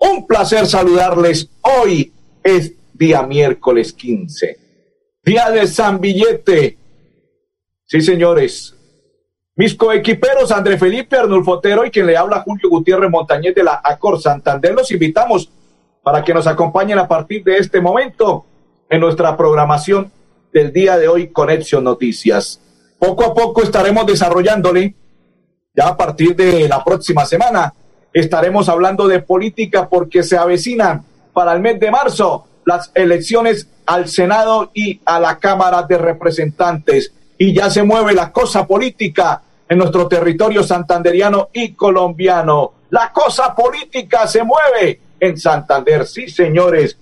Un placer saludarles. Hoy es día miércoles 15, día de San Billete. Sí, señores. Mis coequiperos André Felipe Arnulfo Otero y quien le habla Julio Gutiérrez Montañez de la Acor Santander, los invitamos para que nos acompañen a partir de este momento en nuestra programación del día de hoy, Conexión Noticias. Poco a poco estaremos desarrollándole ya a partir de la próxima semana estaremos hablando de política porque se avecinan para el mes de marzo las elecciones al Senado y a la Cámara de Representantes. Y ya se mueve la cosa política en nuestro territorio santanderiano y colombiano. La cosa política se mueve en Santander. Sí, señores.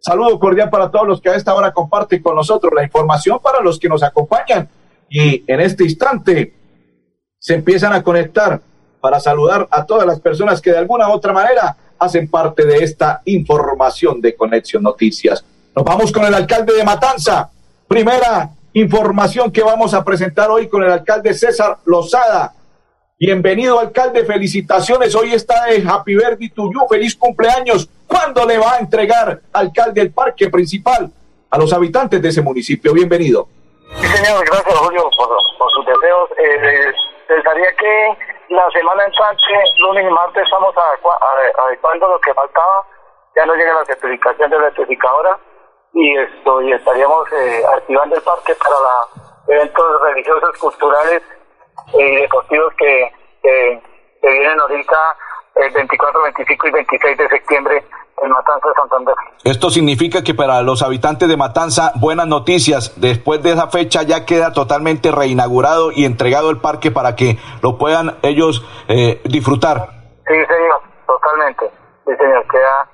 Saludo cordial para todos los que a esta hora comparten con nosotros la información para los que nos acompañan. Y en este instante se empiezan a conectar para saludar a todas las personas que de alguna u otra manera hacen parte de esta información de Conexión Noticias. Nos vamos con el alcalde de Matanza. Primera información que vamos a presentar hoy con el alcalde César Lozada. Bienvenido, alcalde. Felicitaciones. Hoy está de Happy to you. Feliz cumpleaños. ¿Cuándo le va a entregar, alcalde, el parque principal a los habitantes de ese municipio? Bienvenido. Sí, señor. Gracias, Julio, por, sus deseos. Eh, pensaría que la semana entrante, lunes y martes, estamos adecuando lo que faltaba. Ya no llega la certificación de la certificadora y, esto, estaríamos eh, activando el parque para los eventos religiosos, culturales y deportivos que, que, que vienen ahorita el 24, 25 y 26 de septiembre en Matanza de Santander. Esto significa que para los habitantes de Matanza, buenas noticias. Después de esa fecha ya queda totalmente reinaugurado y entregado el parque para que lo puedan ellos eh, disfrutar. Sí, señor, totalmente. Sí, señor, queda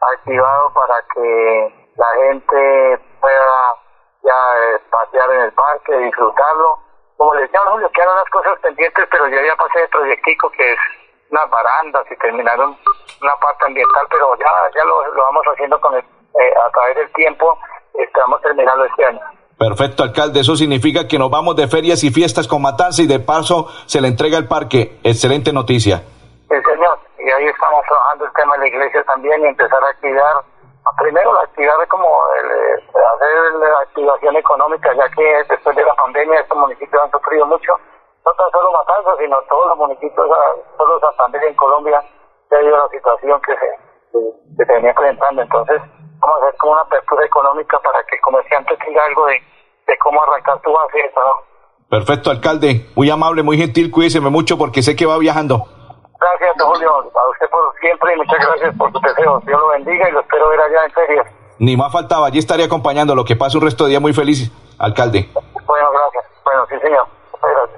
activado para que la gente pueda ya eh, pasear en el parque, disfrutarlo. Como les decía Julio, quedan las cosas pendientes, pero yo ya pasé el proyectico que es unas barandas y terminaron una parte ambiental, pero ya, ya lo, lo vamos haciendo con el, eh, a través del tiempo, estamos terminando este año. Perfecto, alcalde. Eso significa que nos vamos de ferias y fiestas con Matanza y de paso se le entrega el parque. Excelente noticia. Sí, señor. Y ahí estamos trabajando el tema de la iglesia también y empezar a activar, primero la actividad como el, hacer la activación económica, ya que después de la pandemia estos municipios han sufrido mucho no tan solo Matanzas, sino todos los municipios, todos los Santander en Colombia, debido a la situación que se, que se venía presentando. Entonces, vamos a hacer como una apertura económica para que el comerciante tenga algo de, de cómo arrancar tu base de trabajo. Perfecto, alcalde. Muy amable, muy gentil. Cuídeseme mucho porque sé que va viajando. Gracias, don Julio. A usted por siempre y muchas gracias por sus deseos. Dios lo bendiga y lo espero ver allá en ferias. Ni más faltaba. Allí estaré acompañando. Lo que pase un resto de día muy feliz, alcalde. Bueno, gracias. Bueno, sí, señor. Gracias.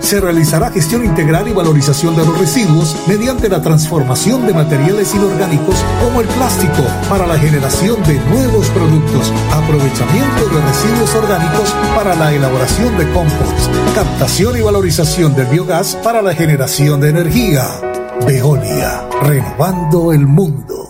se realizará gestión integral y valorización de los residuos mediante la transformación de materiales inorgánicos como el plástico para la generación de nuevos productos, aprovechamiento de residuos orgánicos para la elaboración de compost, captación y valorización del biogás para la generación de energía. Veolia, renovando el mundo.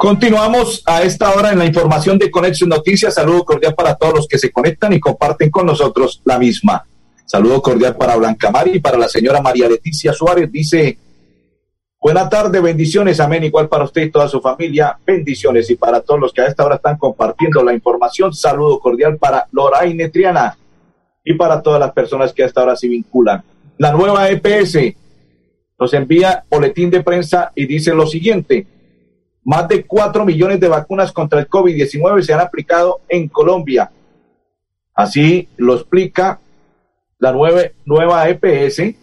Continuamos a esta hora en la información de Conexión Noticias. Saludo cordial para todos los que se conectan y comparten con nosotros la misma. Saludo cordial para Blanca Mari y para la señora María Leticia Suárez. Dice, buena tarde, bendiciones, amén. Igual para usted y toda su familia, bendiciones. Y para todos los que a esta hora están compartiendo la información, saludo cordial para Loraine Triana y para todas las personas que a esta hora se vinculan. La nueva EPS nos envía boletín de prensa y dice lo siguiente. Más de 4 millones de vacunas contra el COVID-19 se han aplicado en Colombia. Así lo explica la nueva, nueva EPS.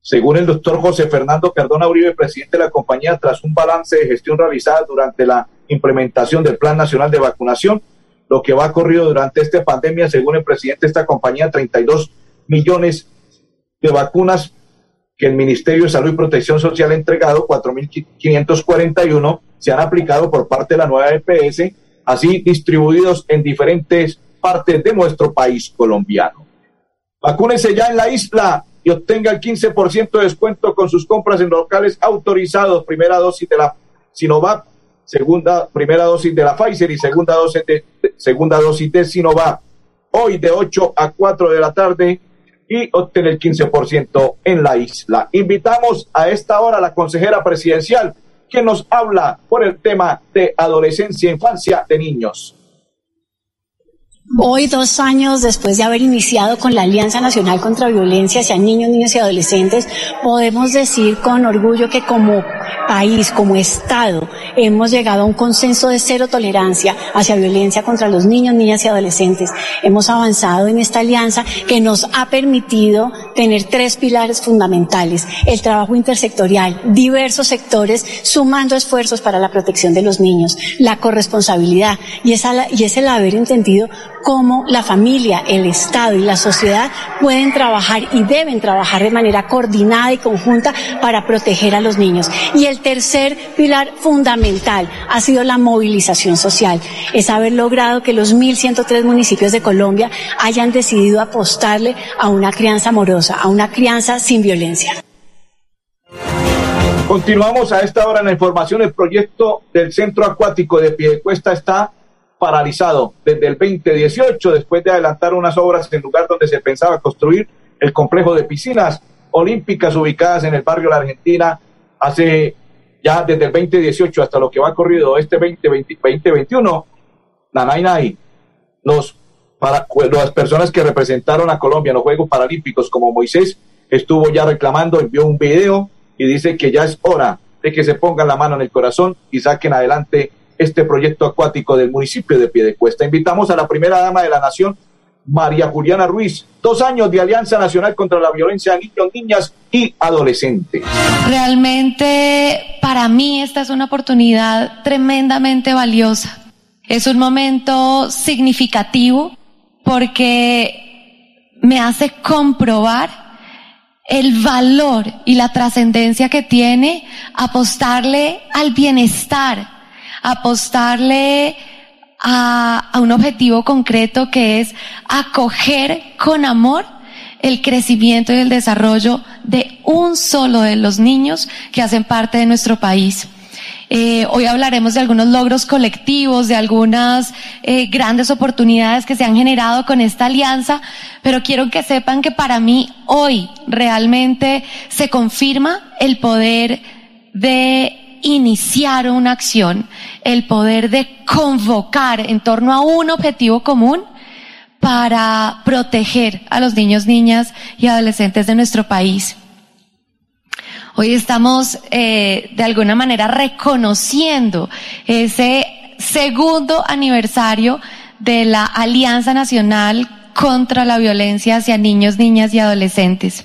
Según el doctor José Fernando Cardona Uribe, presidente de la compañía, tras un balance de gestión realizada durante la implementación del Plan Nacional de Vacunación, lo que va corrido durante esta pandemia, según el presidente de esta compañía, 32 millones de vacunas que el Ministerio de Salud y Protección Social ha entregado, 4.541, se han aplicado por parte de la nueva EPS, así distribuidos en diferentes partes de nuestro país colombiano. Vacúnese ya en la isla y obtenga el 15% de descuento con sus compras en locales autorizados. Primera dosis de la Sinovac, segunda, primera dosis de la Pfizer y segunda dosis de, segunda dosis de Sinovac. Hoy de 8 a 4 de la tarde y obtener el 15% en la isla. Invitamos a esta hora a la consejera presidencial que nos habla por el tema de adolescencia e infancia de niños. Hoy, dos años después de haber iniciado con la Alianza Nacional contra Violencia hacia Niños, Niñas y Adolescentes, podemos decir con orgullo que como país, como Estado, hemos llegado a un consenso de cero tolerancia hacia violencia contra los niños, niñas y adolescentes. Hemos avanzado en esta alianza que nos ha permitido tener tres pilares fundamentales. El trabajo intersectorial, diversos sectores sumando esfuerzos para la protección de los niños, la corresponsabilidad y, es el haber entendido cómo la familia, el Estado y la sociedad pueden trabajar y deben trabajar de manera coordinada y conjunta para proteger a los niños. El tercer pilar fundamental ha sido la movilización social, es haber logrado que los 1.103 municipios de Colombia hayan decidido apostarle a una crianza amorosa, a una crianza sin violencia. Continuamos a esta hora en la información. El proyecto del centro acuático de Piedecuesta está paralizado desde el 2018 después de adelantar unas obras en lugar donde se pensaba construir el complejo de piscinas olímpicas ubicadas en el barrio La Argentina hace ya desde el 2018 hasta lo que va corrido este 2020, 2021, Nanay Nay, los, para, las personas que representaron a Colombia en los Juegos Paralímpicos, como Moisés, estuvo ya reclamando, envió un video y dice que ya es hora de que se pongan la mano en el corazón y saquen adelante este proyecto acuático del municipio de Piedecuesta. Invitamos a la primera dama de la nación, María Juliana Ruiz, dos años de Alianza Nacional contra la Violencia a Niños, Niñas y Adolescentes. Realmente para mí esta es una oportunidad tremendamente valiosa. Es un momento significativo porque me hace comprobar el valor y la trascendencia que tiene apostarle al bienestar apostarle a, a, un objetivo concreto que es acoger con amor el crecimiento y el desarrollo de un solo de los niños que hacen parte de nuestro país. Eh, hoy hablaremos de algunos logros colectivos, de algunas eh, grandes oportunidades que se han generado con esta alianza, pero quiero que sepan que para mí hoy realmente se confirma el poder de iniciar una acción, el poder de convocar en torno a un objetivo común para proteger a los niños, niñas y adolescentes de nuestro país. Hoy estamos eh, de alguna manera reconociendo ese segundo aniversario de la Alianza Nacional contra la violencia hacia niños, niñas y adolescentes.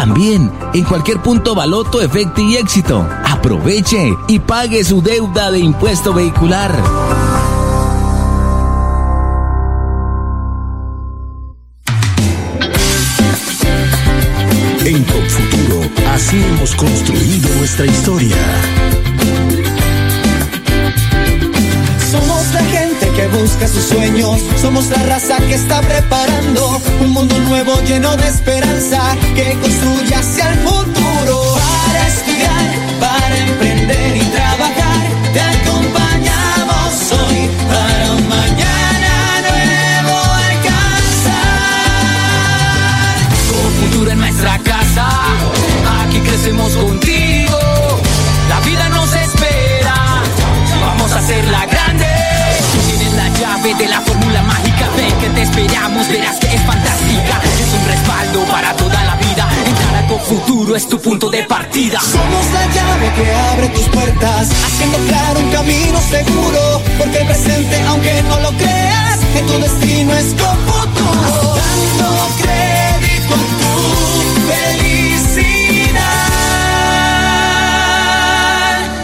También en cualquier punto baloto, efecto y éxito. Aproveche y pague su deuda de impuesto vehicular. En Confuturo, así hemos construido nuestra historia. Busca sus sueños, somos la raza que está preparando un mundo nuevo lleno de esperanza que construye hacia el futuro. Para estudiar, tu punto de partida. Somos la llave que abre tus puertas, haciendo claro un camino seguro. Porque el presente, aunque no lo creas, que tu destino es con futuro. Dando crédito a tu felicidad.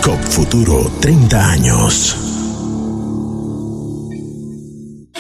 COP Futuro 30 años.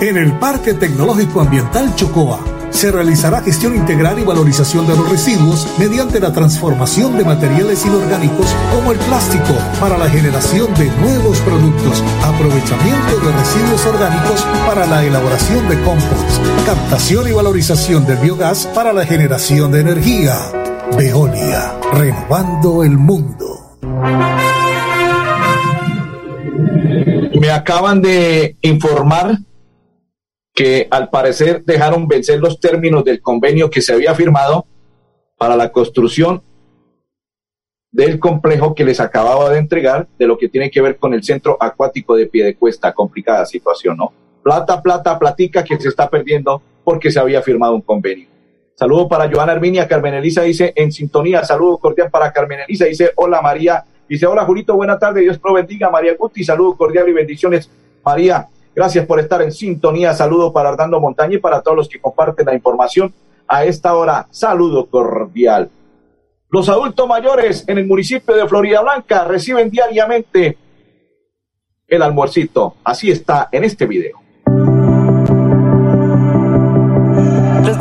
En el Parque Tecnológico Ambiental Chocoa se realizará gestión integral y valorización de los residuos mediante la transformación de materiales inorgánicos como el plástico para la generación de nuevos productos, aprovechamiento de residuos orgánicos para la elaboración de compost, captación y valorización del biogás para la generación de energía. Veolia, renovando el mundo. Me acaban de informar que al parecer dejaron vencer los términos del convenio que se había firmado para la construcción del complejo que les acababa de entregar, de lo que tiene que ver con el centro acuático de Piedecuesta. Complicada situación, ¿no? Plata, plata, platica que se está perdiendo porque se había firmado un convenio. Saludo para Joana Herminia, Carmen Elisa dice en sintonía, saludo cordial para Carmen Elisa, dice hola María, dice hola Julito, buena tarde, Dios lo bendiga, María Guti, saludo cordial y bendiciones, María, gracias por estar en sintonía, saludo para Hernando Montaña y para todos los que comparten la información a esta hora, saludo cordial. Los adultos mayores en el municipio de Florida Blanca reciben diariamente el almuercito, así está en este video.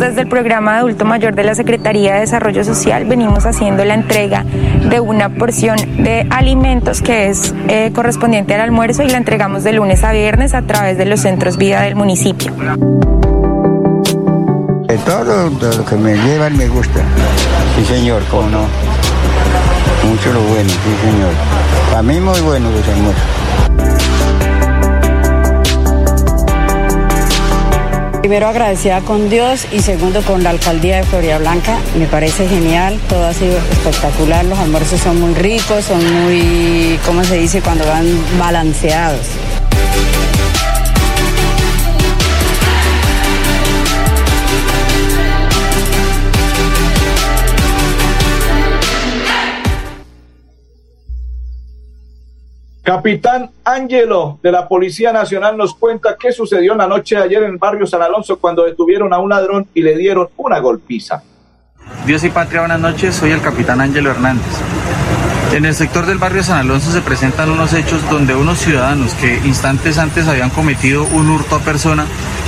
Desde el programa Adulto Mayor de la Secretaría de Desarrollo Social venimos haciendo la entrega de una porción de alimentos que es eh, correspondiente al almuerzo y la entregamos de lunes a viernes a través de los centros vida del municipio. De todo de lo que me llevan me gusta. Sí, señor, cómo no. Mucho lo bueno, sí, señor. Para mí muy bueno los almuerzos. Primero agradecida con Dios y segundo con la alcaldía de Florida Blanca. Me parece genial, todo ha sido espectacular, los almuerzos son muy ricos, son muy, ¿cómo se dice? Cuando van balanceados. Capitán Ángelo de la Policía Nacional nos cuenta qué sucedió la noche de ayer en el barrio San Alonso cuando detuvieron a un ladrón y le dieron una golpiza. Dios y patria, buenas noches. Soy el capitán Ángelo Hernández. En el sector del barrio San Alonso se presentan unos hechos donde unos ciudadanos que instantes antes habían cometido un hurto a persona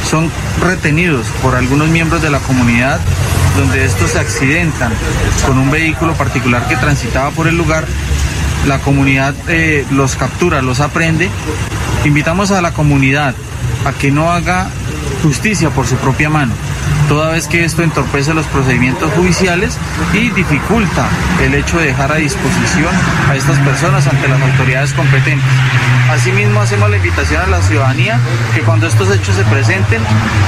son retenidos por algunos miembros de la comunidad donde estos se accidentan con un vehículo particular que transitaba por el lugar la comunidad eh, los captura, los aprende. Invitamos a la comunidad a que no haga justicia por su propia mano, toda vez que esto entorpece los procedimientos judiciales y dificulta el hecho de dejar a disposición a estas personas ante las autoridades competentes. Asimismo, hacemos la invitación a la ciudadanía que cuando estos hechos se presenten,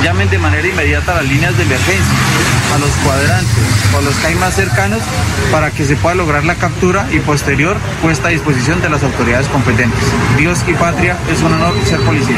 llamen de manera inmediata a las líneas de emergencia, a los cuadrantes o a los que hay más cercanos para que se pueda lograr la captura y posterior puesta a disposición de las autoridades competentes. Dios y patria es un honor ser policía.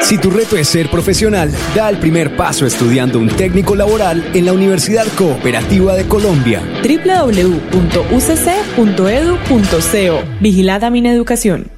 Si tu reto es ser profesional, da el primer paso estudiando un técnico laboral en la Universidad Cooperativa de Colombia. www.ucc.edu.co Vigilada mi educación.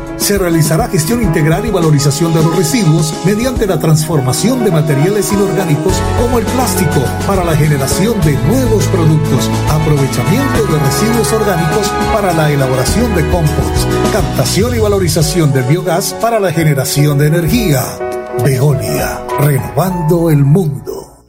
se realizará gestión integral y valorización de los residuos mediante la transformación de materiales inorgánicos como el plástico para la generación de nuevos productos, aprovechamiento de residuos orgánicos para la elaboración de compost, captación y valorización del biogás para la generación de energía. Veolia, renovando el mundo.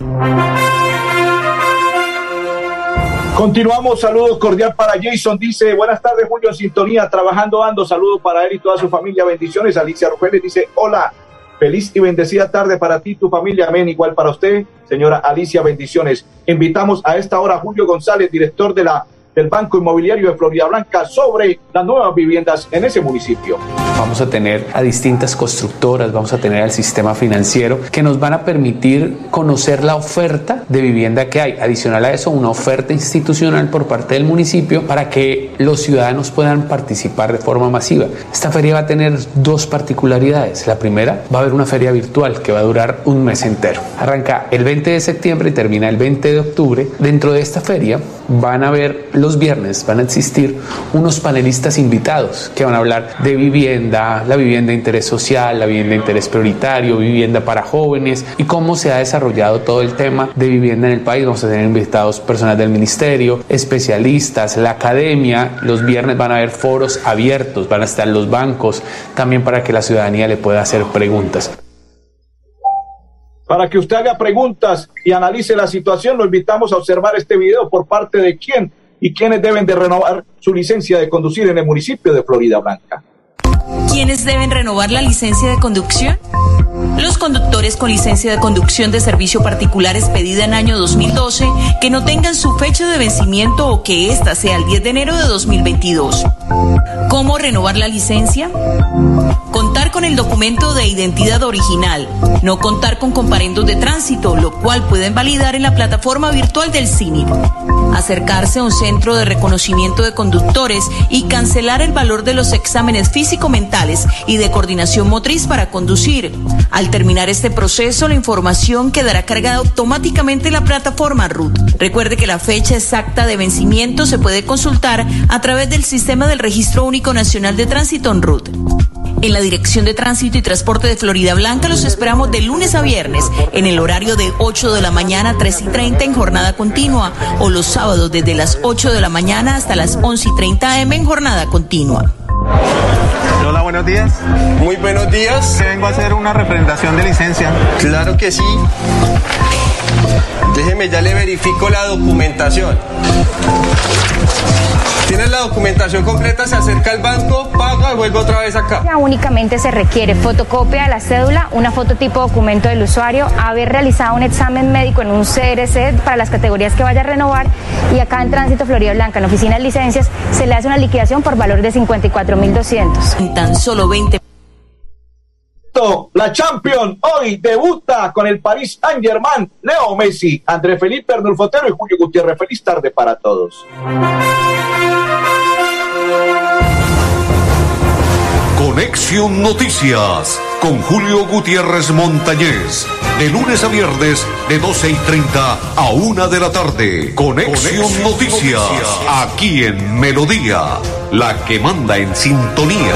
Continuamos, saludos cordial para Jason. Dice, buenas tardes, Julio en Sintonía, trabajando ando. Saludos para él y toda su familia. Bendiciones. Alicia Rogeles dice, hola, feliz y bendecida tarde para ti tu familia. Amén. Igual para usted, señora Alicia, bendiciones. Invitamos a esta hora a Julio González, director de la del Banco Inmobiliario de Florida Blanca sobre las nuevas viviendas en ese municipio. Vamos a tener a distintas constructoras, vamos a tener al sistema financiero que nos van a permitir conocer la oferta de vivienda que hay. Adicional a eso, una oferta institucional por parte del municipio para que los ciudadanos puedan participar de forma masiva. Esta feria va a tener dos particularidades. La primera, va a haber una feria virtual que va a durar un mes entero. Arranca el 20 de septiembre y termina el 20 de octubre. Dentro de esta feria van a haber los viernes van a existir unos panelistas invitados que van a hablar de vivienda, la vivienda de interés social, la vivienda de interés prioritario, vivienda para jóvenes y cómo se ha desarrollado todo el tema de vivienda en el país. Vamos a tener invitados personal del ministerio, especialistas, la academia. Los viernes van a haber foros abiertos, van a estar los bancos, también para que la ciudadanía le pueda hacer preguntas. Para que usted haga preguntas y analice la situación, lo invitamos a observar este video por parte de quién y quiénes deben de renovar su licencia de conducir en el municipio de Florida Blanca. ¿Quiénes deben renovar la licencia de conducción? Los conductores con licencia de conducción de servicio particular expedida en año 2012 que no tengan su fecha de vencimiento o que ésta sea el 10 de enero de 2022. ¿Cómo renovar la licencia? Contar con el documento de identidad original, no contar con comparendos de tránsito, lo cual pueden validar en la plataforma virtual del CINIC. Acercarse a un centro de reconocimiento de conductores y cancelar el valor de los exámenes físico-mentales y de coordinación motriz para conducir. Al terminar este proceso, la información quedará cargada automáticamente en la plataforma RUT. Recuerde que la fecha exacta de vencimiento se puede consultar a través del sistema del Registro Único Nacional de Tránsito en RUT. En la Dirección de Tránsito y Transporte de Florida Blanca los esperamos de lunes a viernes en el horario de 8 de la mañana a 3 y 30 en jornada continua o los sábados desde las 8 de la mañana hasta las 11 y 30 am en jornada continua. Buenos días. Muy buenos días. Que vengo a hacer una representación de licencia. Claro que sí. Déjeme, ya le verifico la documentación. Tienes la documentación completa, se acerca al banco, paga y vuelve otra vez acá. Únicamente se requiere fotocopia de la cédula, una fototipo documento del usuario, haber realizado un examen médico en un CRC para las categorías que vaya a renovar y acá en Tránsito Florida Blanca, en la oficina de licencias, se le hace una liquidación por valor de 54.200. En tan solo 20 la Champions hoy debuta con el París Saint Germain, Leo Messi, André Felipe Arnulfotero y Julio Gutiérrez. Feliz tarde para todos. Conexión Noticias con Julio Gutiérrez Montañez. De lunes a viernes, de 12 y 30 a 1 de la tarde. Conexión, Noticias, aquí en Melodía, la que manda en sintonía.